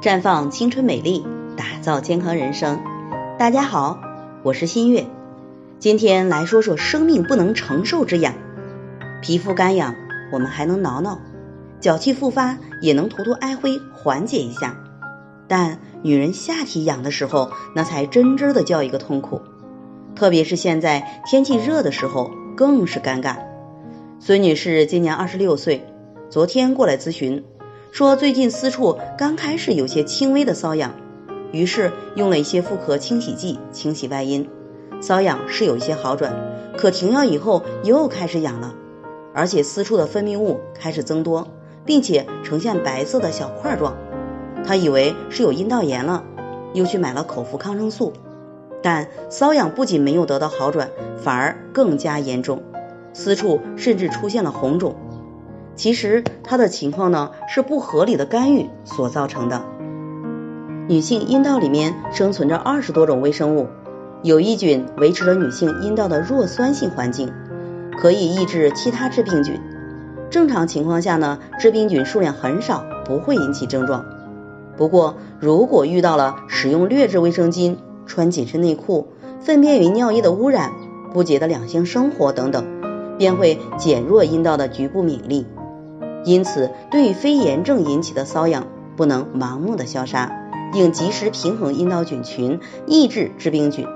绽放青春美丽，打造健康人生。大家好，我是新月，今天来说说生命不能承受之痒。皮肤干痒，我们还能挠挠；脚气复发，也能涂涂艾灰缓解一下。但女人下体痒的时候，那才真真的叫一个痛苦。特别是现在天气热的时候，更是尴尬。孙女士今年二十六岁，昨天过来咨询。说最近私处刚开始有些轻微的瘙痒，于是用了一些妇科清洗剂清洗外阴，瘙痒是有一些好转，可停药以后又开始痒了，而且私处的分泌物开始增多，并且呈现白色的小块状。她以为是有阴道炎了，又去买了口服抗生素，但瘙痒不仅没有得到好转，反而更加严重，私处甚至出现了红肿。其实它的情况呢是不合理的干预所造成的。女性阴道里面生存着二十多种微生物，有益菌维持着女性阴道的弱酸性环境，可以抑制其他致病菌。正常情况下呢，致病菌数量很少，不会引起症状。不过如果遇到了使用劣质卫生巾、穿紧身内裤、粪便与尿液的污染、不洁的两性生活等等，便会减弱阴道的局部免疫力。因此，对于非炎症引起的瘙痒，不能盲目的消杀，应及时平衡阴道菌群，抑制致病菌。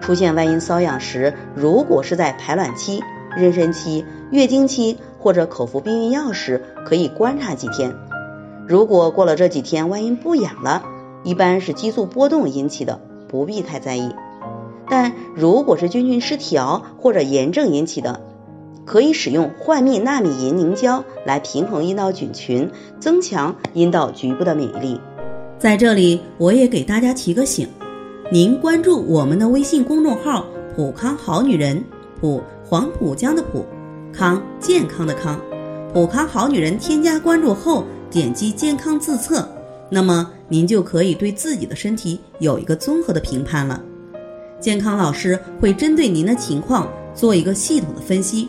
出现外阴瘙痒时，如果是在排卵期、妊娠期、月经期或者口服避孕药时，可以观察几天。如果过了这几天外阴不痒了，一般是激素波动引起的，不必太在意。但如果是菌群失调或者炎症引起的，可以使用幻蜜纳米银凝胶来平衡阴道菌群，增强阴道局部的免疫力。在这里，我也给大家提个醒：您关注我们的微信公众号“普康好女人”，普黄浦江的浦，康健康的康，普康好女人。添加关注后，点击健康自测，那么您就可以对自己的身体有一个综合的评判了。健康老师会针对您的情况做一个系统的分析。